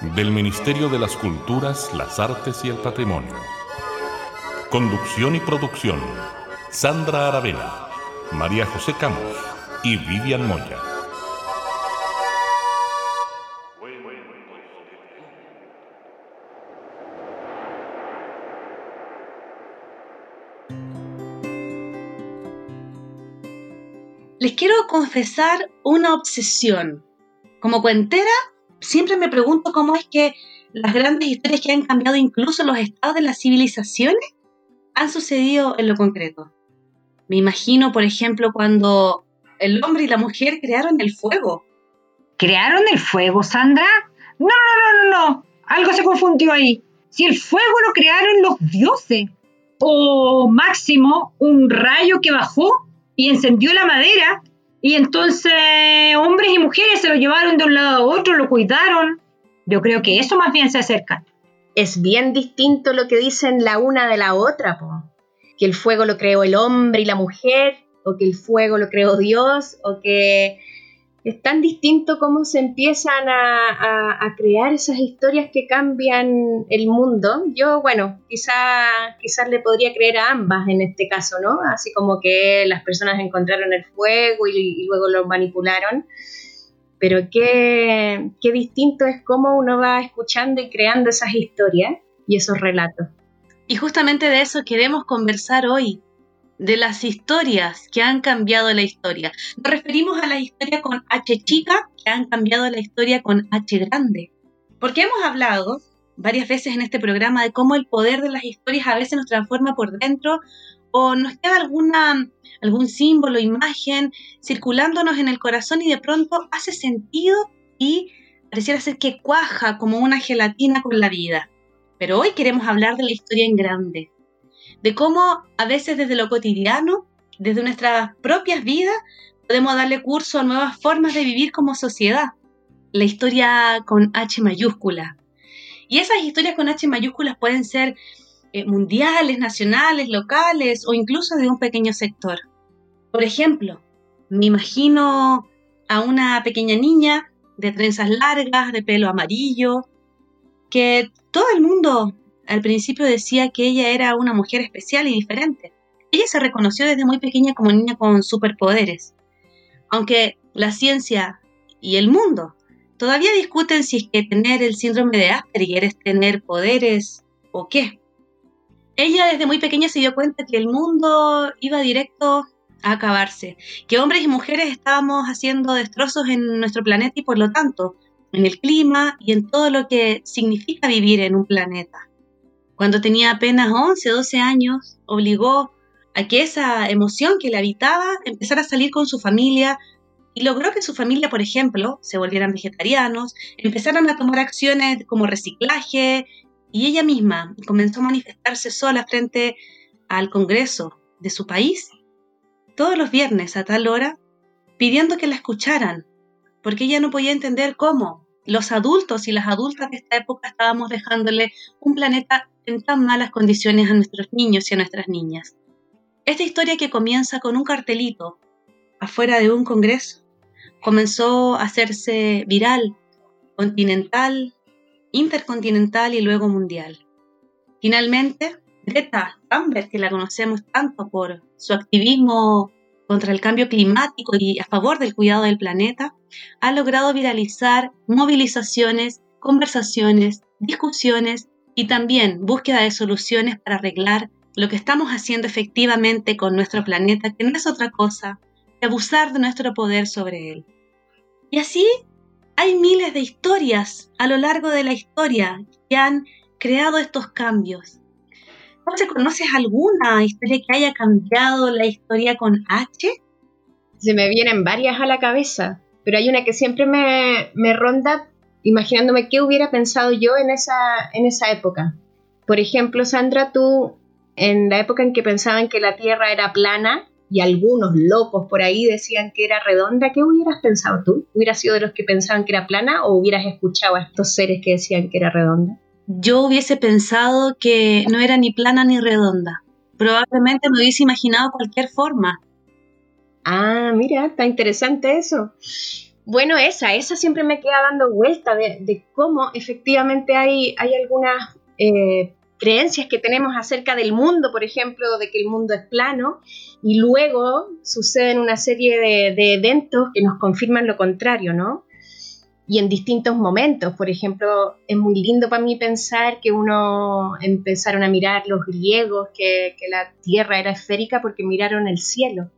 del Ministerio de las Culturas, las Artes y el Patrimonio. Conducción y producción, Sandra Aravena, María José Camus y Vivian Moya. Les quiero confesar una obsesión. Como cuentera, siempre me pregunto cómo es que las grandes historias que han cambiado incluso los estados de las civilizaciones han sucedido en lo concreto. Me imagino, por ejemplo, cuando el hombre y la mujer crearon el fuego. ¿Crearon el fuego, Sandra? No, no, no, no, no. Algo se confundió ahí. Si el fuego lo crearon los dioses. O máximo, un rayo que bajó y encendió la madera y entonces hombres y mujeres se lo llevaron de un lado a otro, lo cuidaron. Yo creo que eso más bien se acerca. Es bien distinto lo que dicen la una de la otra, po. que el fuego lo creó el hombre y la mujer, o que el fuego lo creó Dios, o que es tan distinto cómo se empiezan a, crear esas historias que cambian el mundo. Yo, bueno, quizá, quizás le podría creer a ambas en este caso, ¿no? Así como que las personas encontraron el fuego y, luego lo manipularon. Pero qué, qué distinto es cómo uno va escuchando y creando esas historias y esos relatos. Y justamente de eso queremos conversar hoy, de las historias que han cambiado la historia. Nos referimos a la historia con H chica que han cambiado la historia con H grande. Porque hemos hablado varias veces en este programa de cómo el poder de las historias a veces nos transforma por dentro o nos queda alguna, algún símbolo, imagen circulándonos en el corazón y de pronto hace sentido y pareciera ser que cuaja como una gelatina con la vida. Pero hoy queremos hablar de la historia en grande, de cómo a veces desde lo cotidiano, desde nuestras propias vidas, podemos darle curso a nuevas formas de vivir como sociedad. La historia con H mayúscula. Y esas historias con H mayúsculas pueden ser eh, mundiales, nacionales, locales o incluso de un pequeño sector. Por ejemplo, me imagino a una pequeña niña de trenzas largas, de pelo amarillo, que todo el mundo al principio decía que ella era una mujer especial y diferente. Ella se reconoció desde muy pequeña como niña con superpoderes. Aunque la ciencia y el mundo todavía discuten si es que tener el síndrome de Asperger es tener poderes o qué. Ella desde muy pequeña se dio cuenta que el mundo iba directo a acabarse, que hombres y mujeres estábamos haciendo destrozos en nuestro planeta y por lo tanto en el clima y en todo lo que significa vivir en un planeta. Cuando tenía apenas 11 o 12 años, obligó a que esa emoción que le habitaba empezara a salir con su familia y logró que su familia, por ejemplo, se volvieran vegetarianos, empezaran a tomar acciones como reciclaje y ella misma comenzó a manifestarse sola frente al Congreso de su país todos los viernes a tal hora pidiendo que la escucharan, porque ella no podía entender cómo los adultos y las adultas de esta época estábamos dejándole un planeta en tan malas condiciones a nuestros niños y a nuestras niñas. Esta historia que comienza con un cartelito afuera de un congreso comenzó a hacerse viral, continental, intercontinental y luego mundial. Finalmente, Greta Thunberg, que la conocemos tanto por su activismo contra el cambio climático y a favor del cuidado del planeta, ha logrado viralizar movilizaciones, conversaciones, discusiones y también búsqueda de soluciones para arreglar lo que estamos haciendo efectivamente con nuestro planeta, que no es otra cosa que abusar de nuestro poder sobre él. Y así hay miles de historias a lo largo de la historia que han creado estos cambios. ¿No se conoces alguna historia que haya cambiado la historia con H? Se me vienen varias a la cabeza, pero hay una que siempre me, me ronda imaginándome qué hubiera pensado yo en esa, en esa época. Por ejemplo, Sandra, tú en la época en que pensaban que la Tierra era plana y algunos locos por ahí decían que era redonda, ¿qué hubieras pensado tú? ¿Hubieras sido de los que pensaban que era plana o hubieras escuchado a estos seres que decían que era redonda? Yo hubiese pensado que no era ni plana ni redonda. Probablemente me hubiese imaginado cualquier forma. Ah, mira, está interesante eso. Bueno, esa, esa siempre me queda dando vuelta de, cómo efectivamente hay, hay algunas eh, creencias que tenemos acerca del mundo, por ejemplo, de que el mundo es plano, y luego suceden una serie de, de eventos que nos confirman lo contrario, ¿no? y en distintos momentos. Por ejemplo, es muy lindo para mí pensar que uno empezaron a mirar los griegos que la Tierra era esférica porque miraron el cielo.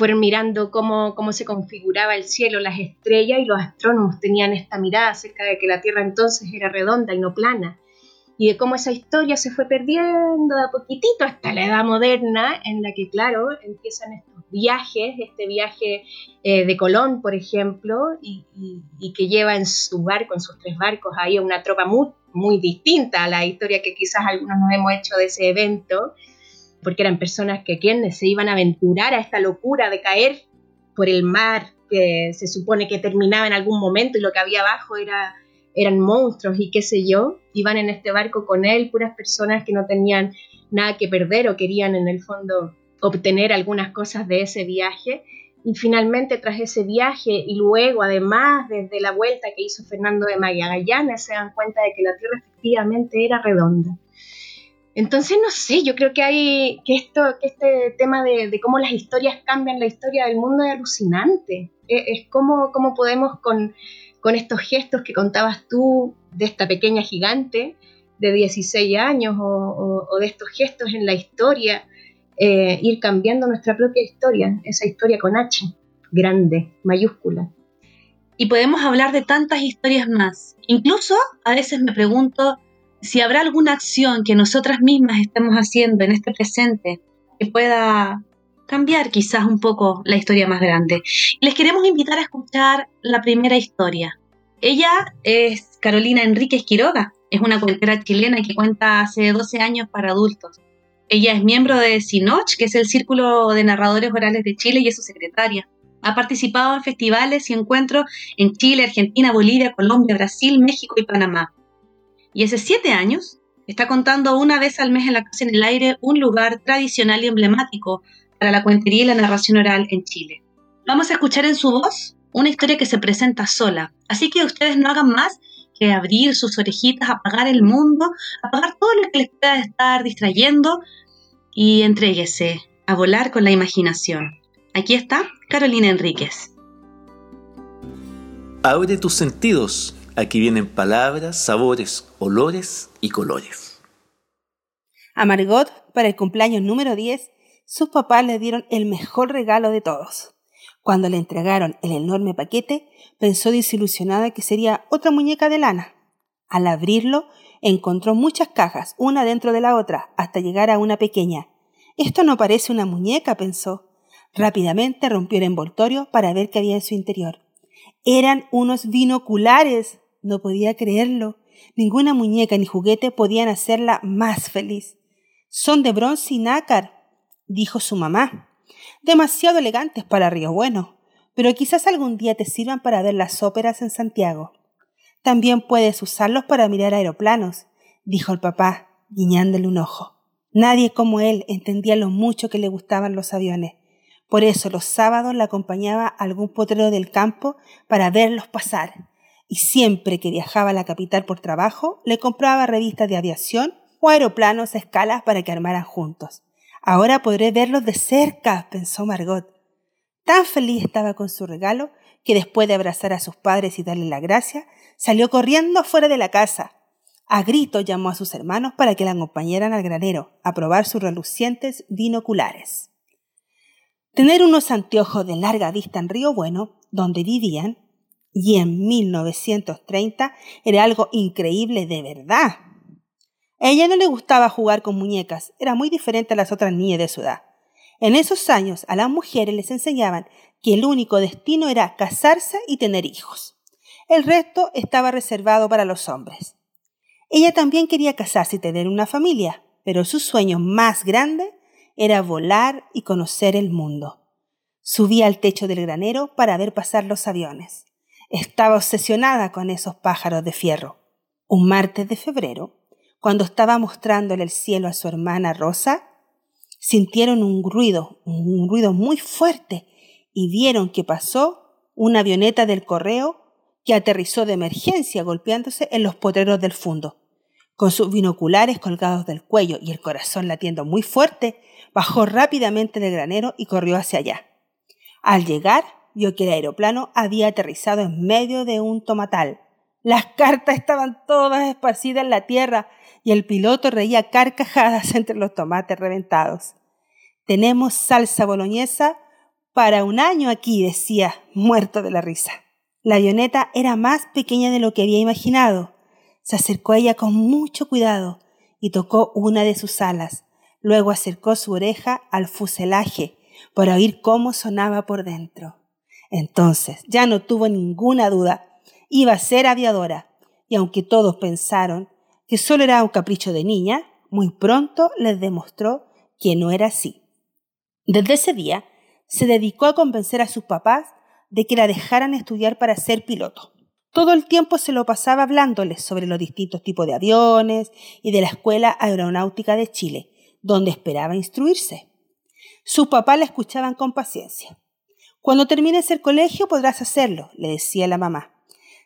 Fueron mirando cómo, cómo se configuraba el cielo, las estrellas y los astrónomos tenían esta mirada acerca de que la Tierra entonces era redonda y no plana y de cómo esa historia se fue perdiendo de a poquitito hasta la edad moderna, en la que, claro, empiezan estos viajes, este viaje eh, de Colón, por ejemplo, y, que lleva en su barco, en sus tres barcos, ahí a una tropa muy, muy distinta a la historia que quizás algunos nos hemos hecho de ese evento, porque eran personas que quienes se iban a aventurar a esta locura de caer por el mar que se supone que terminaba en algún momento y lo que había abajo era eran monstruos y qué sé yo, iban en este barco con él, puras personas que no tenían nada que perder o querían en el fondo obtener algunas cosas de ese viaje. Y finalmente tras ese viaje y luego además desde la vuelta que hizo Fernando de Magallanes se dan cuenta de que la Tierra efectivamente era redonda. Entonces no sé, yo creo que hay que esto, que este tema de, cómo las historias cambian la historia del mundo es alucinante. Es, es como, cómo podemos con, con estos gestos que contabas tú de esta pequeña gigante de 16 años o, de estos gestos en la historia, eh, ir cambiando nuestra propia historia, esa historia con H, grande, mayúscula. Y podemos hablar de tantas historias más. Incluso a veces me pregunto si habrá alguna acción que nosotras mismas estemos haciendo en este presente que pueda cambiar quizás un poco la historia más grande. Les queremos invitar a escuchar la primera historia. Ella es Carolina Enríquez Quiroga, es una cuentera chilena que cuenta hace 12 años para adultos. Ella es miembro de SINOCH, que es el Círculo de Narradores Orales de Chile, y es su secretaria. Ha participado en festivales y encuentros en Chile, Argentina, Bolivia, Colombia, Brasil, México y Panamá. Y hace siete años está contando una vez al mes en la Casa en el Aire un lugar tradicional y emblemático para la cuentería y la narración oral en Chile. Vamos a escuchar en su voz una historia que se presenta sola. Así que ustedes no hagan más que abrir sus orejitas, apagar el mundo, apagar todo lo que les pueda estar distrayendo y entréguese a volar con la imaginación. Aquí está Carolina Enríquez. Abre tus sentidos. Aquí vienen palabras, sabores, olores y colores. A Margot, para el cumpleaños número 10, sus papás le dieron el mejor regalo de todos. Cuando le entregaron el enorme paquete, pensó desilusionada que sería otra muñeca de lana. Al abrirlo, encontró muchas cajas, una dentro de la otra, hasta llegar a una pequeña. Esto no parece una muñeca, pensó. Rápidamente rompió el envoltorio para ver qué había en su interior. Eran unos binoculares. No podía creerlo. Ninguna muñeca ni juguete podían hacerla más feliz. Son de bronce y nácar, dijo su mamá. Demasiado elegantes para Río Bueno, pero quizás algún día te sirvan para ver las óperas en Santiago. También puedes usarlos para mirar aeroplanos, dijo el papá, guiñándole un ojo. Nadie como él entendía lo mucho que le gustaban los aviones. Por eso los sábados la acompañaba a algún potrero del campo para verlos pasar. Y siempre que viajaba a la capital por trabajo, le compraba revistas de aviación o aeroplanos a escalas para que armaran juntos. Ahora podré verlos de cerca, pensó Margot. Tan feliz estaba con su regalo que después de abrazar a sus padres y darle la gracia, salió corriendo fuera de la casa. A grito llamó a sus hermanos para que la acompañaran al granero a probar sus relucientes binoculares. Tener unos anteojos de larga vista en Río Bueno, donde vivían, y en 1930 era algo increíble de verdad. A ella no le gustaba jugar con muñecas, era muy diferente a las otras niñas de su edad. En esos años a las mujeres les enseñaban que el único destino era casarse y tener hijos. El resto estaba reservado para los hombres. Ella también quería casarse y tener una familia, pero su sueño más grande era volar y conocer el mundo. Subía al techo del granero para ver pasar los aviones. Estaba obsesionada con esos pájaros de fierro. Un martes de febrero, cuando estaba mostrándole el cielo a su hermana Rosa, sintieron un ruido, un ruido muy fuerte, y vieron que pasó una avioneta del correo que aterrizó de emergencia golpeándose en los potreros del fondo. Con sus binoculares colgados del cuello y el corazón latiendo muy fuerte, bajó rápidamente del granero y corrió hacia allá. Al llegar, vio que el aeroplano había aterrizado en medio de un tomatal. Las cartas estaban todas esparcidas en la tierra y el piloto reía carcajadas entre los tomates reventados. Tenemos salsa boloñesa para un año aquí, decía, muerto de la risa. La avioneta era más pequeña de lo que había imaginado. Se acercó a ella con mucho cuidado y tocó una de sus alas. Luego acercó su oreja al fuselaje para oír cómo sonaba por dentro. Entonces ya no tuvo ninguna duda. Iba a ser aviadora. Y aunque todos pensaron que solo era un capricho de niña, muy pronto les demostró que no era así. Desde ese día se dedicó a convencer a sus papás de que la dejaran estudiar para ser piloto. Todo el tiempo se lo pasaba hablándoles sobre los distintos tipos de aviones y de la Escuela Aeronáutica de Chile, donde esperaba instruirse. Sus papás la escuchaban con paciencia. Cuando termines el colegio podrás hacerlo, le decía la mamá,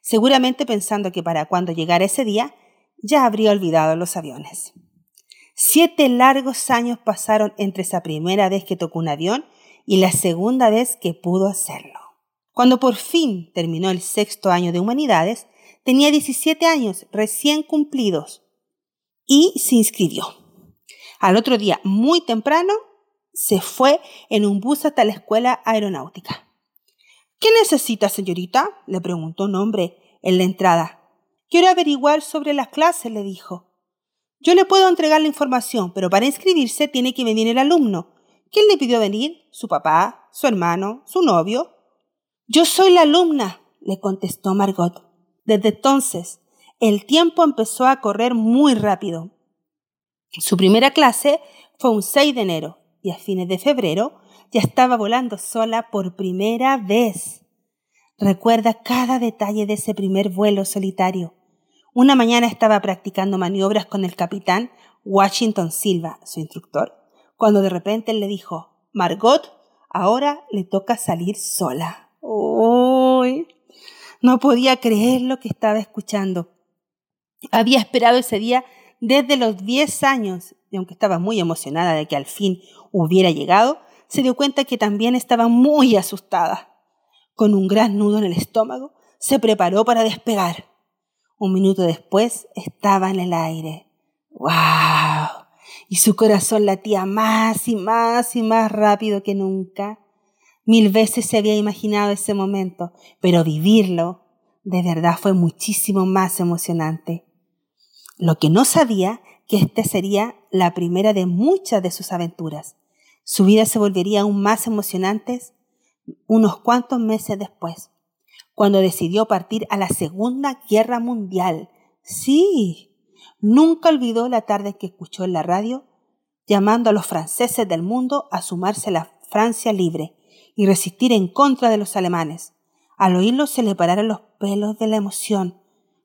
seguramente pensando que para cuando llegara ese día ya habría olvidado los aviones. Siete largos años pasaron entre esa primera vez que tocó un avión y la segunda vez que pudo hacerlo. Cuando por fin terminó el sexto año de humanidades, tenía 17 años recién cumplidos y se inscribió. Al otro día, muy temprano, se fue en un bus hasta la escuela aeronáutica. ¿Qué necesita, señorita? le preguntó un hombre en la entrada. Quiero averiguar sobre las clases, le dijo. Yo le puedo entregar la información, pero para inscribirse tiene que venir el alumno. ¿Quién le pidió venir? ¿Su papá? ¿Su hermano? ¿Su novio? Yo soy la alumna, le contestó Margot. Desde entonces, el tiempo empezó a correr muy rápido. Su primera clase fue un 6 de enero y a fines de febrero ya estaba volando sola por primera vez. Recuerda cada detalle de ese primer vuelo solitario. Una mañana estaba practicando maniobras con el capitán Washington Silva, su instructor, cuando de repente él le dijo, Margot, ahora le toca salir sola. Uy, no podía creer lo que estaba escuchando. Había esperado ese día desde los 10 años y aunque estaba muy emocionada de que al fin hubiera llegado, se dio cuenta que también estaba muy asustada. Con un gran nudo en el estómago, se preparó para despegar. Un minuto después estaba en el aire. ¡Wow! Y su corazón latía más y más y más rápido que nunca. Mil veces se había imaginado ese momento, pero vivirlo de verdad fue muchísimo más emocionante. Lo que no sabía que esta sería la primera de muchas de sus aventuras. Su vida se volvería aún más emocionante unos cuantos meses después, cuando decidió partir a la Segunda Guerra Mundial. Sí, nunca olvidó la tarde que escuchó en la radio llamando a los franceses del mundo a sumarse a la Francia libre y resistir en contra de los alemanes. Al oírlo se le pararon los pelos de la emoción.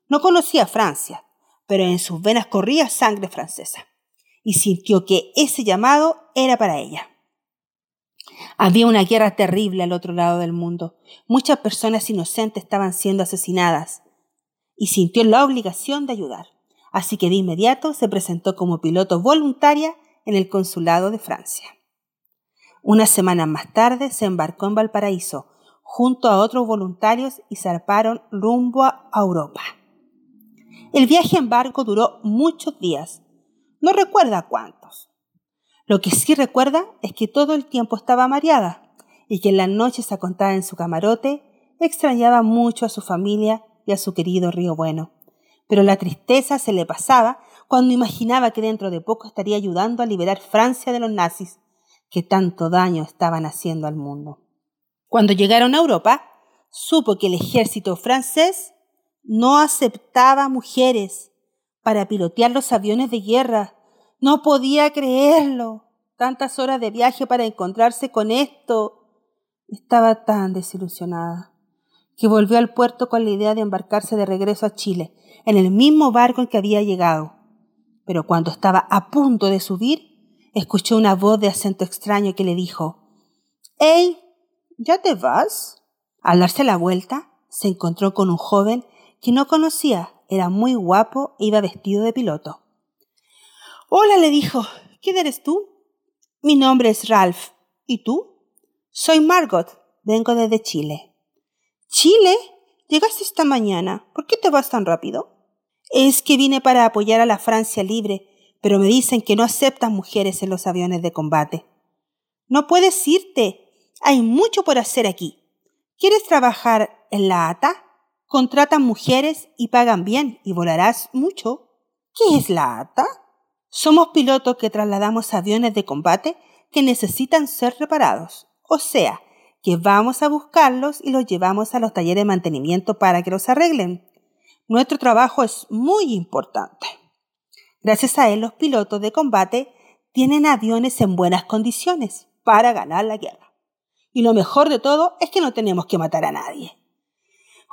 No conocía Francia, pero en sus venas corría sangre francesa, y sintió que ese llamado era para ella. Había una guerra terrible al otro lado del mundo. Muchas personas inocentes estaban siendo asesinadas, y sintió la obligación de ayudar. Así que de inmediato se presentó como piloto voluntaria en el consulado de Francia. Una semana más tarde se embarcó en Valparaíso junto a otros voluntarios y zarparon rumbo a Europa. El viaje en barco duró muchos días. No recuerda cuántos. Lo que sí recuerda es que todo el tiempo estaba mareada y que en las noches acostada en su camarote extrañaba mucho a su familia y a su querido Río Bueno. Pero la tristeza se le pasaba cuando imaginaba que dentro de poco estaría ayudando a liberar Francia de los nazis que tanto daño estaban haciendo al mundo. Cuando llegaron a Europa, supo que el ejército francés no aceptaba mujeres para pilotear los aviones de guerra. No podía creerlo. Tantas horas de viaje para encontrarse con esto. Estaba tan desilusionada que volvió al puerto con la idea de embarcarse de regreso a Chile, en el mismo barco en que había llegado. Pero cuando estaba a punto de subir, escuchó una voz de acento extraño que le dijo ¡Ey! ¿Ya te vas? Al darse la vuelta, se encontró con un joven que no conocía, era muy guapo e iba vestido de piloto. Hola, le dijo. ¿Quién eres tú? Mi nombre es Ralph. ¿Y tú? Soy Margot. Vengo desde Chile. ¿Chile? Llegaste esta mañana. ¿Por qué te vas tan rápido? Es que vine para apoyar a la Francia libre, pero me dicen que no aceptan mujeres en los aviones de combate. No puedes irte. Hay mucho por hacer aquí. ¿Quieres trabajar en la ATA? Contratan mujeres y pagan bien y volarás mucho. ¿Qué es la ATA? Somos pilotos que trasladamos aviones de combate que necesitan ser reparados. O sea, que vamos a buscarlos y los llevamos a los talleres de mantenimiento para que los arreglen. Nuestro trabajo es muy importante. Gracias a él, los pilotos de combate tienen aviones en buenas condiciones para ganar la guerra. Y lo mejor de todo es que no tenemos que matar a nadie.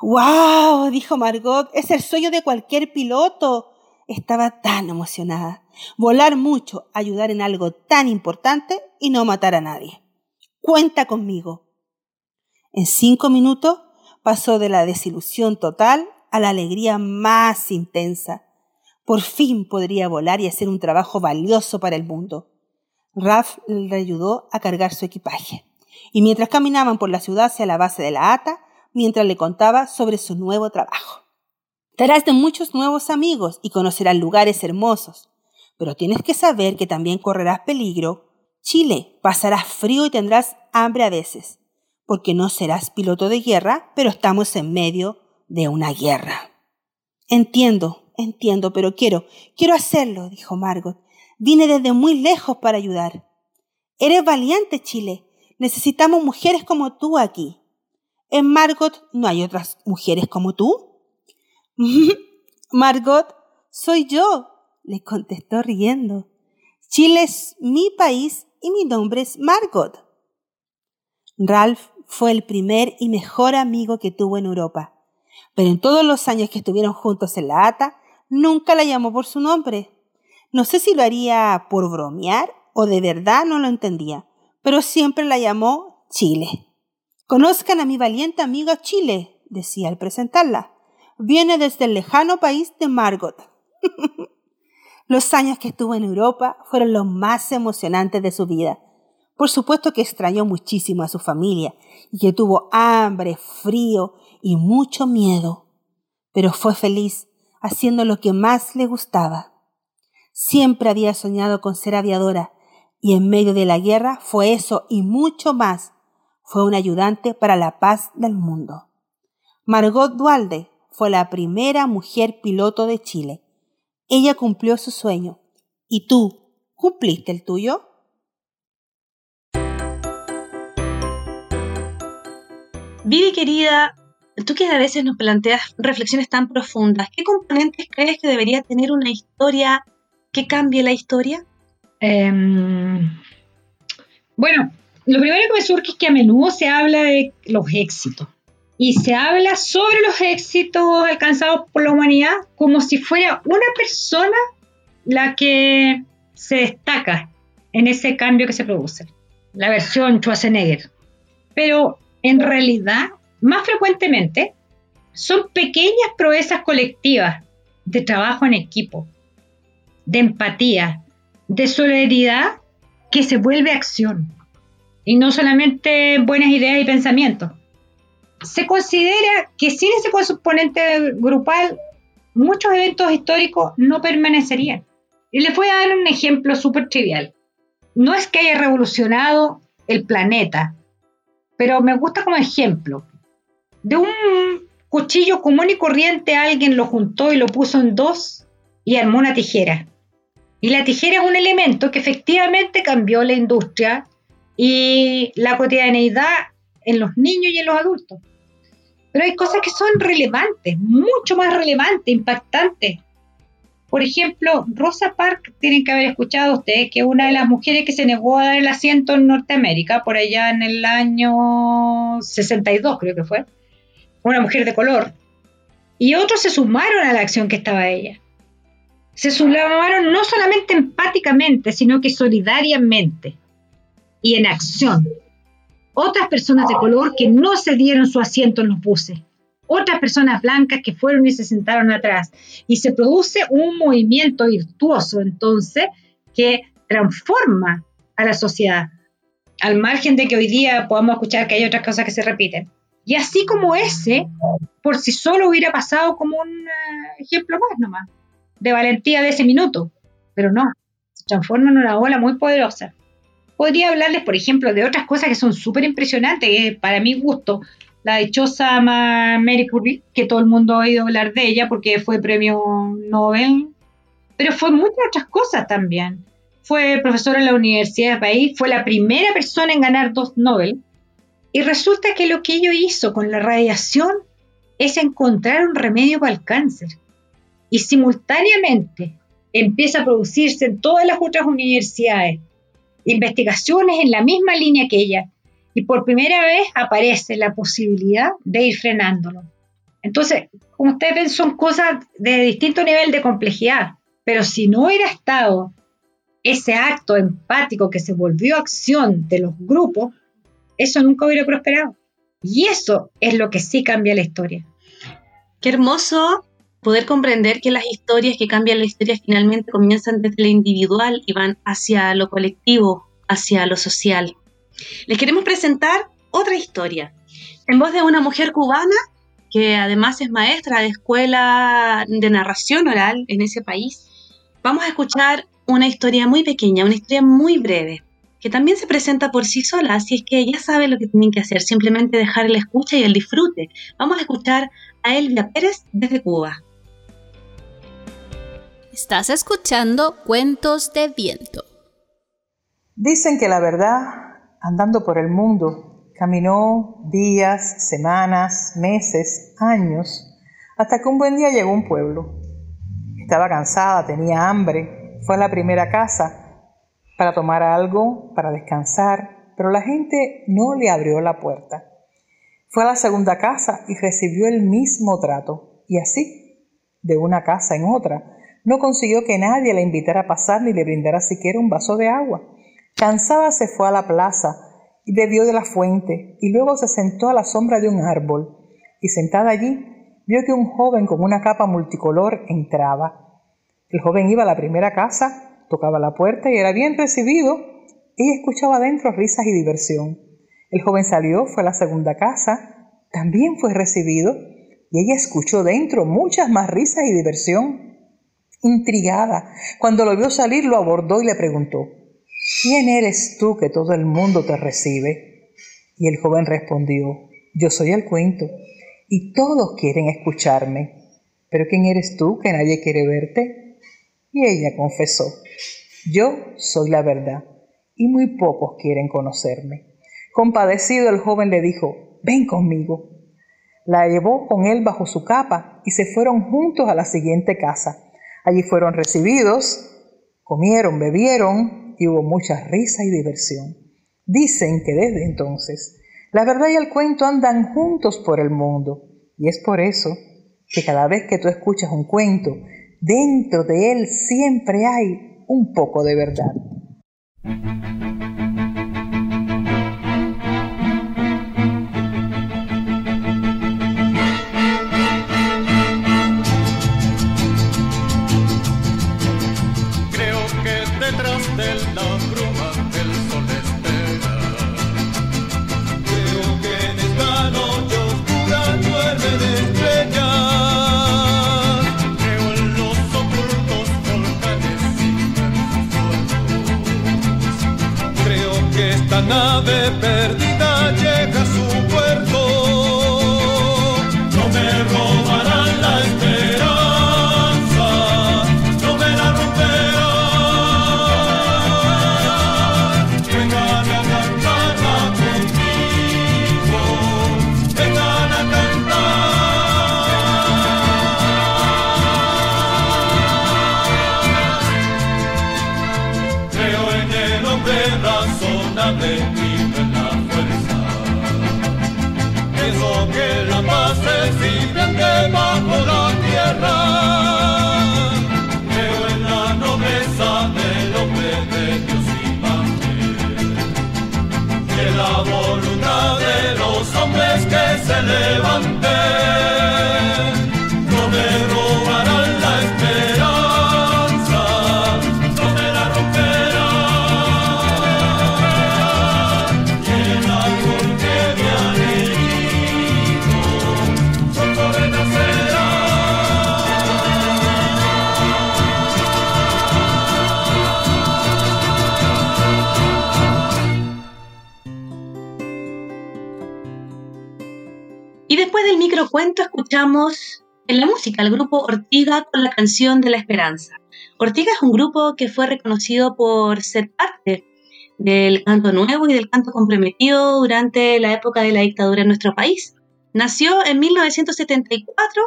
¡Wow! dijo Margot, es el sueño de cualquier piloto. Estaba tan emocionada. Volar mucho, ayudar en algo tan importante y no matar a nadie. Cuenta conmigo. En cinco minutos pasó de la desilusión total a la alegría más intensa. Por fin podría volar y hacer un trabajo valioso para el mundo. Ralph le ayudó a cargar su equipaje. Y mientras caminaban por la ciudad hacia la base de la ATA, mientras le contaba sobre su nuevo trabajo. Te harás de muchos nuevos amigos y conocerás lugares hermosos, pero tienes que saber que también correrás peligro. Chile, pasarás frío y tendrás hambre a veces, porque no serás piloto de guerra, pero estamos en medio de una guerra. Entiendo, entiendo, pero quiero, quiero hacerlo, dijo Margot. Vine desde muy lejos para ayudar. Eres valiente, Chile. Necesitamos mujeres como tú aquí. En Margot no hay otras mujeres como tú. Margot, soy yo, le contestó riendo. Chile es mi país y mi nombre es Margot. Ralph fue el primer y mejor amigo que tuvo en Europa, pero en todos los años que estuvieron juntos en la ATA, nunca la llamó por su nombre. No sé si lo haría por bromear o de verdad no lo entendía, pero siempre la llamó Chile. Conozcan a mi valiente amiga Chile, decía al presentarla. Viene desde el lejano país de Margot. los años que estuvo en Europa fueron los más emocionantes de su vida. Por supuesto que extrañó muchísimo a su familia y que tuvo hambre, frío y mucho miedo, pero fue feliz haciendo lo que más le gustaba. Siempre había soñado con ser aviadora y en medio de la guerra fue eso y mucho más. Fue un ayudante para la paz del mundo. Margot Dualde fue la primera mujer piloto de Chile. Ella cumplió su sueño. ¿Y tú cumpliste el tuyo? Vivi querida, tú que a veces nos planteas reflexiones tan profundas, ¿qué componentes crees que debería tener una historia que cambie la historia? Em, bueno, lo primero que me surge es que a menudo se habla de los éxitos. Y se habla sobre los éxitos alcanzados por la humanidad como si fuera una persona la que se destaca en ese cambio que se produce, la versión Schwarzenegger. Pero en realidad, más frecuentemente, son pequeñas proezas colectivas de trabajo en equipo, de empatía, de solidaridad que se vuelve acción y no solamente buenas ideas y pensamientos. Se considera que sin ese componente grupal muchos eventos históricos no permanecerían. Y les voy a dar un ejemplo súper trivial. No es que haya revolucionado el planeta, pero me gusta como ejemplo. De un cuchillo común y corriente alguien lo juntó y lo puso en dos y armó una tijera. Y la tijera es un elemento que efectivamente cambió la industria y la cotidianeidad en los niños y en los adultos. Pero hay cosas que son relevantes, mucho más relevantes, impactantes. Por ejemplo, Rosa Parks, tienen que haber escuchado ustedes, que es una de las mujeres que se negó a dar el asiento en Norteamérica, por allá en el año 62 creo que fue, una mujer de color. Y otros se sumaron a la acción que estaba ella. Se sumaron no solamente empáticamente, sino que solidariamente y en acción. Otras personas de color que no se dieron su asiento en los buses otras personas blancas que fueron y se sentaron atrás. Y se produce un movimiento virtuoso entonces que transforma a la sociedad, al margen de que hoy día podamos escuchar que hay otras cosas que se repiten. Y así como ese, por si solo hubiera pasado como un eh, ejemplo más nomás, de valentía de ese minuto, pero no, se transforma en una ola muy poderosa. Podría hablarles, por ejemplo, de otras cosas que son súper impresionantes, que para mi gusto la dichosa Mary Curie, que todo el mundo ha oído hablar de ella porque fue premio Nobel, pero fue muchas otras cosas también. Fue profesora en la Universidad de País, fue la primera persona en ganar dos Nobel, y resulta que lo que ella hizo con la radiación es encontrar un remedio para el cáncer. Y simultáneamente empieza a producirse en todas las otras universidades investigaciones en la misma línea que ella, y por primera vez aparece la posibilidad de ir frenándolo. Entonces, como ustedes ven, son cosas de distinto nivel de complejidad, pero si no hubiera estado ese acto empático que se volvió acción de los grupos, eso nunca hubiera prosperado. Y eso es lo que sí cambia la historia. Qué hermoso poder comprender que las historias que cambian la historia finalmente comienzan desde lo individual y van hacia lo colectivo, hacia lo social. Les queremos presentar otra historia, en voz de una mujer cubana que además es maestra de escuela de narración oral en ese país. Vamos a escuchar una historia muy pequeña, una historia muy breve, que también se presenta por sí sola, así es que ya saben lo que tienen que hacer, simplemente dejar el escucha y el disfrute. Vamos a escuchar a Elvia Pérez desde Cuba. Estás escuchando Cuentos de Viento. Dicen que la verdad andando por el mundo, caminó días, semanas, meses, años, hasta que un buen día llegó a un pueblo. Estaba cansada, tenía hambre, fue a la primera casa para tomar algo, para descansar, pero la gente no le abrió la puerta. Fue a la segunda casa y recibió el mismo trato, y así, de una casa en otra, no consiguió que nadie la invitara a pasar ni le brindara siquiera un vaso de agua. Cansada se fue a la plaza y bebió de la fuente y luego se sentó a la sombra de un árbol y sentada allí vio que un joven con una capa multicolor entraba. El joven iba a la primera casa, tocaba la puerta y era bien recibido. Ella escuchaba adentro risas y diversión. El joven salió, fue a la segunda casa, también fue recibido y ella escuchó dentro muchas más risas y diversión. Intrigada, cuando lo vio salir lo abordó y le preguntó, ¿quién eres tú que todo el mundo te recibe? Y el joven respondió, yo soy el cuento, y todos quieren escucharme, pero ¿quién eres tú que nadie quiere verte? Y ella confesó, yo soy la verdad, y muy pocos quieren conocerme. Compadecido el joven le dijo, ven conmigo. La llevó con él bajo su capa y se fueron juntos a la siguiente casa. Allí fueron recibidos, comieron, bebieron, y hubo mucha risa y diversión. Dicen que desde entonces la verdad y el cuento andan juntos por el mundo y es por eso que cada vez que tú escuchas un cuento, dentro de él siempre hay un poco de verdad. La voluntad de los hombres que se levanten. Microcuento escuchamos en la música al grupo Ortiga con la canción de la esperanza. Ortiga es un grupo que fue reconocido por ser parte del canto nuevo y del canto comprometido durante la época de la dictadura en nuestro país. Nació en 1974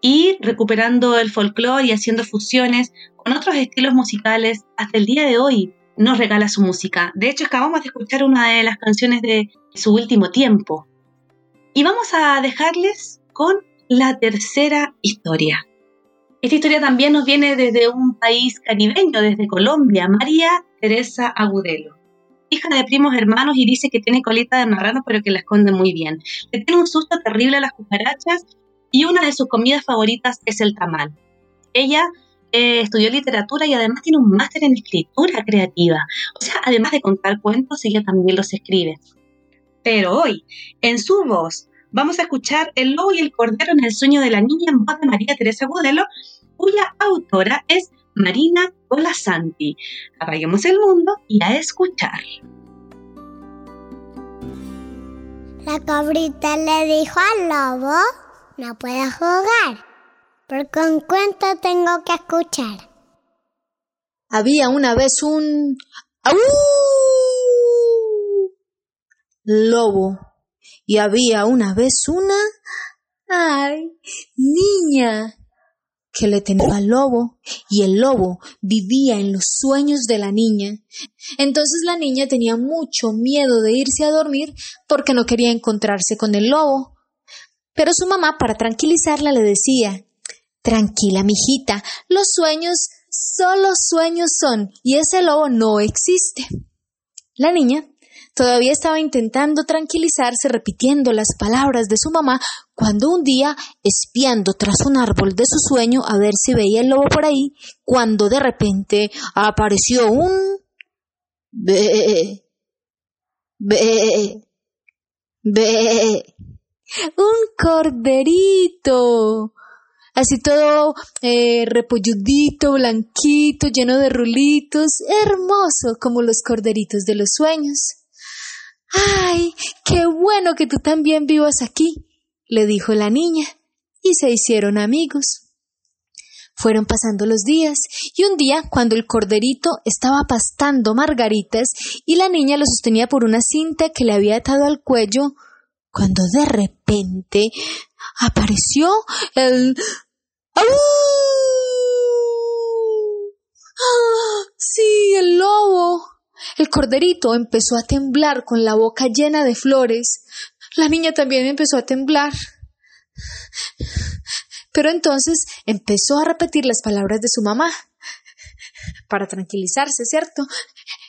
y recuperando el folclore y haciendo fusiones con otros estilos musicales, hasta el día de hoy nos regala su música. De hecho, acabamos de escuchar una de las canciones de su último tiempo. Y vamos a dejarles con la tercera historia. Esta historia también nos viene desde un país caribeño, desde Colombia, María Teresa Agudelo. Hija de primos hermanos y dice que tiene colita de marrano pero que la esconde muy bien. Le tiene un susto terrible a las cucarachas y una de sus comidas favoritas es el tamal. Ella eh, estudió literatura y además tiene un máster en escritura creativa. O sea, además de contar cuentos, ella también los escribe. Pero hoy, en su voz, vamos a escuchar El lobo y el cordero en el sueño de la niña en voz de María Teresa Budelo, cuya autora es Marina Colasanti. Apaguemos el mundo y a escuchar. La cabrita le dijo al lobo, no puedo jugar, porque un cuento tengo que escuchar. Había una vez un... lobo y había una vez una... ¡Ay! niña que le temía al lobo y el lobo vivía en los sueños de la niña. Entonces la niña tenía mucho miedo de irse a dormir porque no quería encontrarse con el lobo. Pero su mamá, para tranquilizarla, le decía Tranquila, mijita, los sueños solo sueños son y ese lobo no existe. La niña Todavía estaba intentando tranquilizarse repitiendo las palabras de su mamá cuando un día, espiando tras un árbol de su sueño a ver si veía el lobo por ahí, cuando de repente apareció un... Be... Be... Be... Un corderito así todo eh, repolludito, blanquito, lleno de rulitos, hermoso como los corderitos de los sueños. ¡Ay! ¡Qué bueno que tú también vivas aquí! le dijo la niña, y se hicieron amigos. Fueron pasando los días, y un día, cuando el corderito estaba pastando margaritas y la niña lo sostenía por una cinta que le había atado al cuello, cuando de repente apareció el... ¡Au! ¡Ah! Sí, el lobo. El corderito empezó a temblar con la boca llena de flores. La niña también empezó a temblar. Pero entonces empezó a repetir las palabras de su mamá. Para tranquilizarse, ¿cierto?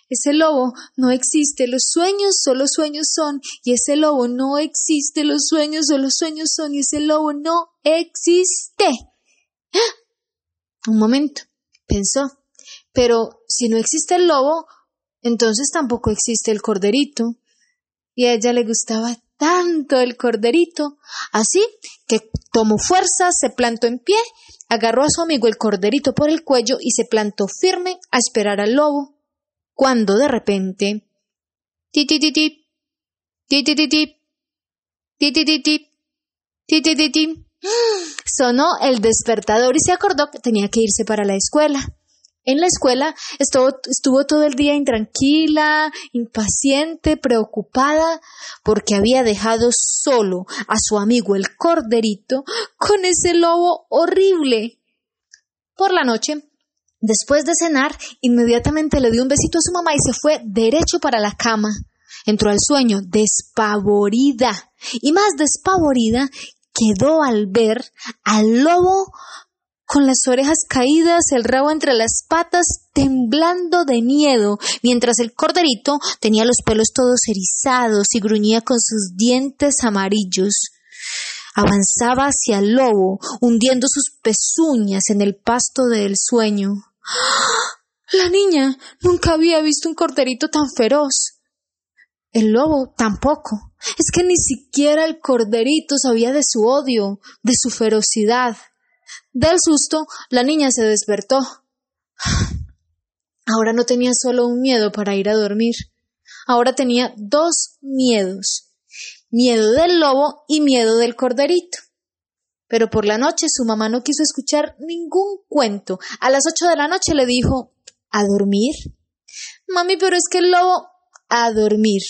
Ese lobo no existe, los sueños solo sueños son, y ese lobo no existe, los sueños solo sueños son, y ese lobo no existe. Un momento, pensó, pero si no existe el lobo, entonces tampoco existe el corderito. Y a ella le gustaba tanto el corderito, así que tomó fuerza, se plantó en pie, agarró a su amigo el corderito por el cuello y se plantó firme a esperar al lobo. Cuando de repente ti ti ti ti ti ti ti ti ti ti ti ti ti ti sonó el despertador y se acordó que tenía que irse para la escuela. En la escuela estuvo, todo el día intranquila, impaciente, preocupada, porque había dejado solo a su amigo el corderito con ese lobo horrible. Por la noche, Después de cenar, inmediatamente le dio un besito a su mamá y se fue derecho para la cama. Entró al sueño despavorida y más despavorida quedó al ver al lobo con las orejas caídas, el rabo entre las patas, temblando de miedo, mientras el corderito tenía los pelos todos erizados y gruñía con sus dientes amarillos. Avanzaba hacia el lobo, hundiendo sus pezuñas en el pasto del sueño. La niña nunca había visto un corderito tan feroz. El lobo tampoco. Es que ni siquiera el corderito sabía de su odio, de su ferocidad. Del susto, la niña se despertó. Ahora no tenía solo un miedo para ir a dormir. Ahora tenía dos miedos. Miedo del lobo y miedo del corderito. Pero por la noche su mamá no quiso escuchar ningún cuento. A las ocho de la noche le dijo, ¿a dormir? Mami, pero es que el lobo, a dormir.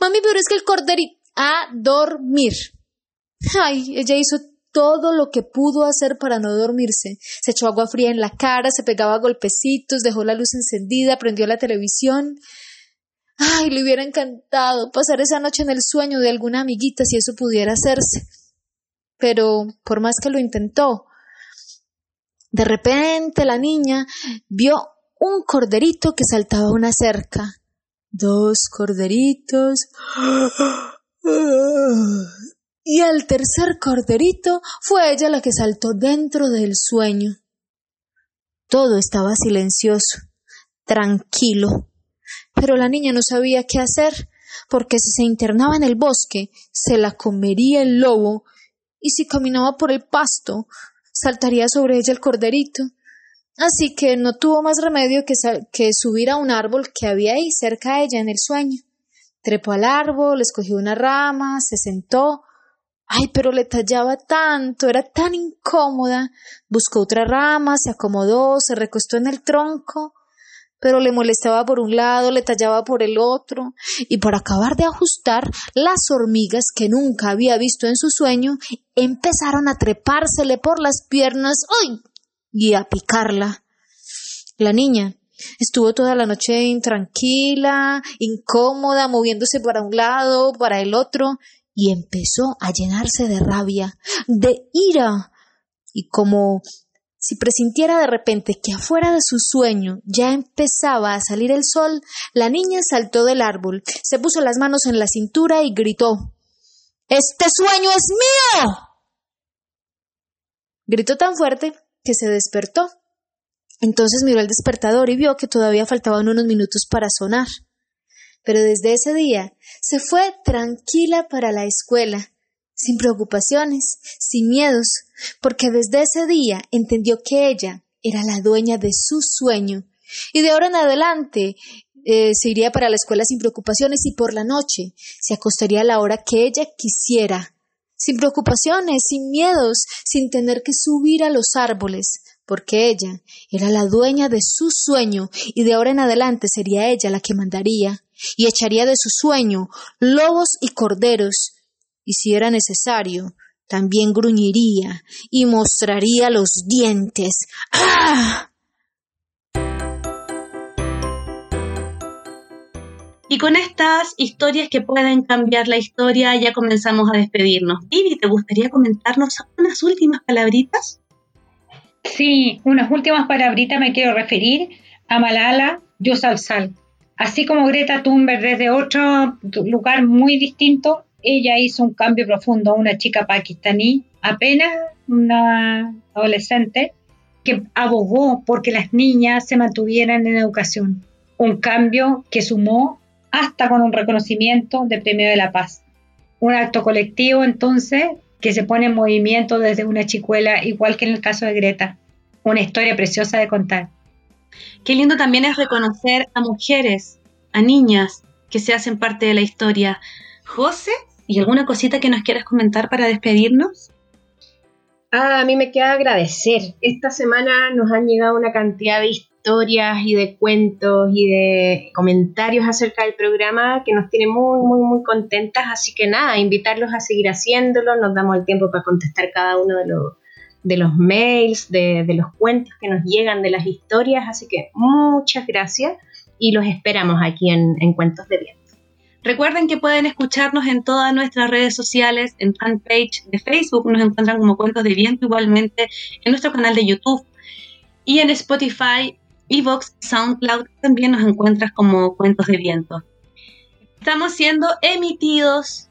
Mami, pero es que el corderito, a dormir. Ay, ella hizo todo lo que pudo hacer para no dormirse. Se echó agua fría en la cara, se pegaba golpecitos, dejó la luz encendida, prendió la televisión. Ay, le hubiera encantado pasar esa noche en el sueño de alguna amiguita si eso pudiera hacerse. Pero por más que lo intentó, de repente la niña vio un corderito que saltaba una cerca. Dos corderitos y el tercer corderito fue ella la que saltó dentro del sueño. Todo estaba silencioso, tranquilo, pero la niña no sabía qué hacer, porque si se internaba en el bosque, se la comería el lobo, y si caminaba por el pasto, saltaría sobre ella el corderito. Así que no tuvo más remedio que, que subir a un árbol que había ahí cerca de ella en el sueño. Trepó al árbol, escogió una rama, se sentó, Ay, pero le tallaba tanto, era tan incómoda. Buscó otra rama, se acomodó, se recostó en el tronco, pero le molestaba por un lado, le tallaba por el otro, y por acabar de ajustar, las hormigas que nunca había visto en su sueño empezaron a trepársele por las piernas ¡ay! y a picarla. La niña estuvo toda la noche intranquila, incómoda, moviéndose para un lado, para el otro, y empezó a llenarse de rabia, de ira, y como si presintiera de repente que afuera de su sueño ya empezaba a salir el sol, la niña saltó del árbol, se puso las manos en la cintura y gritó Este sueño es mío. Gritó tan fuerte que se despertó. Entonces miró el despertador y vio que todavía faltaban unos minutos para sonar pero desde ese día se fue tranquila para la escuela, sin preocupaciones, sin miedos, porque desde ese día entendió que ella era la dueña de su sueño, y de ahora en adelante eh, se iría para la escuela sin preocupaciones y por la noche se acostaría a la hora que ella quisiera, sin preocupaciones, sin miedos, sin tener que subir a los árboles, porque ella era la dueña de su sueño y de ahora en adelante sería ella la que mandaría y echaría de su sueño lobos y corderos, y si era necesario, también gruñiría y mostraría los dientes. ¡Ah! Y con estas historias que pueden cambiar la historia, ya comenzamos a despedirnos. Vivi, ¿te gustaría comentarnos unas últimas palabritas? Sí, unas últimas palabritas me quiero referir a Malala Yousafzai, Así como Greta Thunberg desde otro lugar muy distinto, ella hizo un cambio profundo, una chica pakistaní, apenas una adolescente, que abogó porque las niñas se mantuvieran en educación. Un cambio que sumó hasta con un reconocimiento de Premio de la Paz. Un acto colectivo entonces que se pone en movimiento desde una chicuela, igual que en el caso de Greta. Una historia preciosa de contar. Qué lindo también es reconocer a mujeres, a niñas que se hacen parte de la historia. José, ¿y alguna cosita que nos quieras comentar para despedirnos? Ah, a mí me queda agradecer. Esta semana nos han llegado una cantidad de historias y de cuentos y de comentarios acerca del programa que nos tiene muy, muy, muy contentas. Así que nada, invitarlos a seguir haciéndolo. Nos damos el tiempo para contestar cada uno de los, de los mails, de, de los cuentos que nos llegan, de las historias. Así que muchas gracias y los esperamos aquí en, en Cuentos de Viento. Recuerden que pueden escucharnos en todas nuestras redes sociales, en fanpage de Facebook, nos encuentran como Cuentos de Viento, igualmente en nuestro canal de YouTube y en Spotify, Evox, SoundCloud también nos encuentras como Cuentos de Viento. Estamos siendo emitidos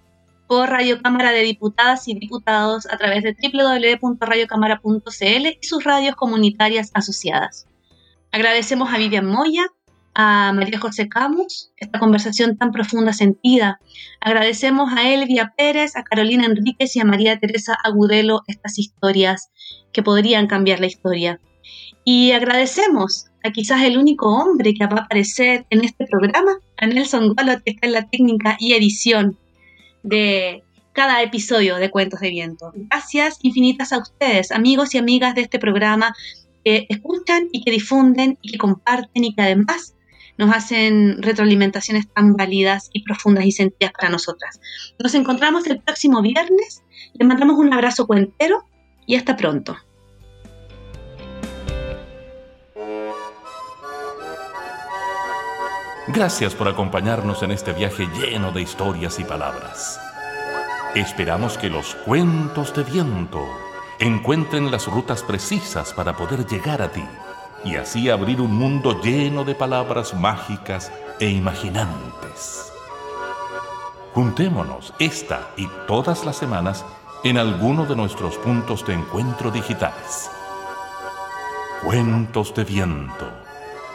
por Radio Cámara de Diputadas y Diputados a través de www.radiocámara.cl y sus radios comunitarias asociadas. Agradecemos a Vivian Moya, a María José Camus, esta conversación tan profunda, sentida. Agradecemos a Elvia Pérez, a Carolina Enríquez y a María Teresa Agudelo estas historias que podrían cambiar la historia. Y agradecemos a quizás el único hombre que va a aparecer en este programa, a Nelson Golo, que está en la técnica y edición de cada episodio de Cuentos de Viento. Gracias infinitas a ustedes, amigos y amigas de este programa, que escuchan y que difunden y que comparten y que además nos hacen retroalimentaciones tan válidas y profundas y sentidas para nosotras. Nos encontramos el próximo viernes, les mandamos un abrazo cuentero y hasta pronto. Gracias por acompañarnos en este viaje lleno de historias y palabras. Esperamos que los cuentos de viento encuentren las rutas precisas para poder llegar a ti y así abrir un mundo lleno de palabras mágicas e imaginantes. Juntémonos esta y todas las semanas en alguno de nuestros puntos de encuentro digitales. Cuentos de viento.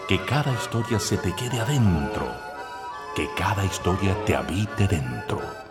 Que cada historia se te quede adentro. Que cada historia te habite dentro.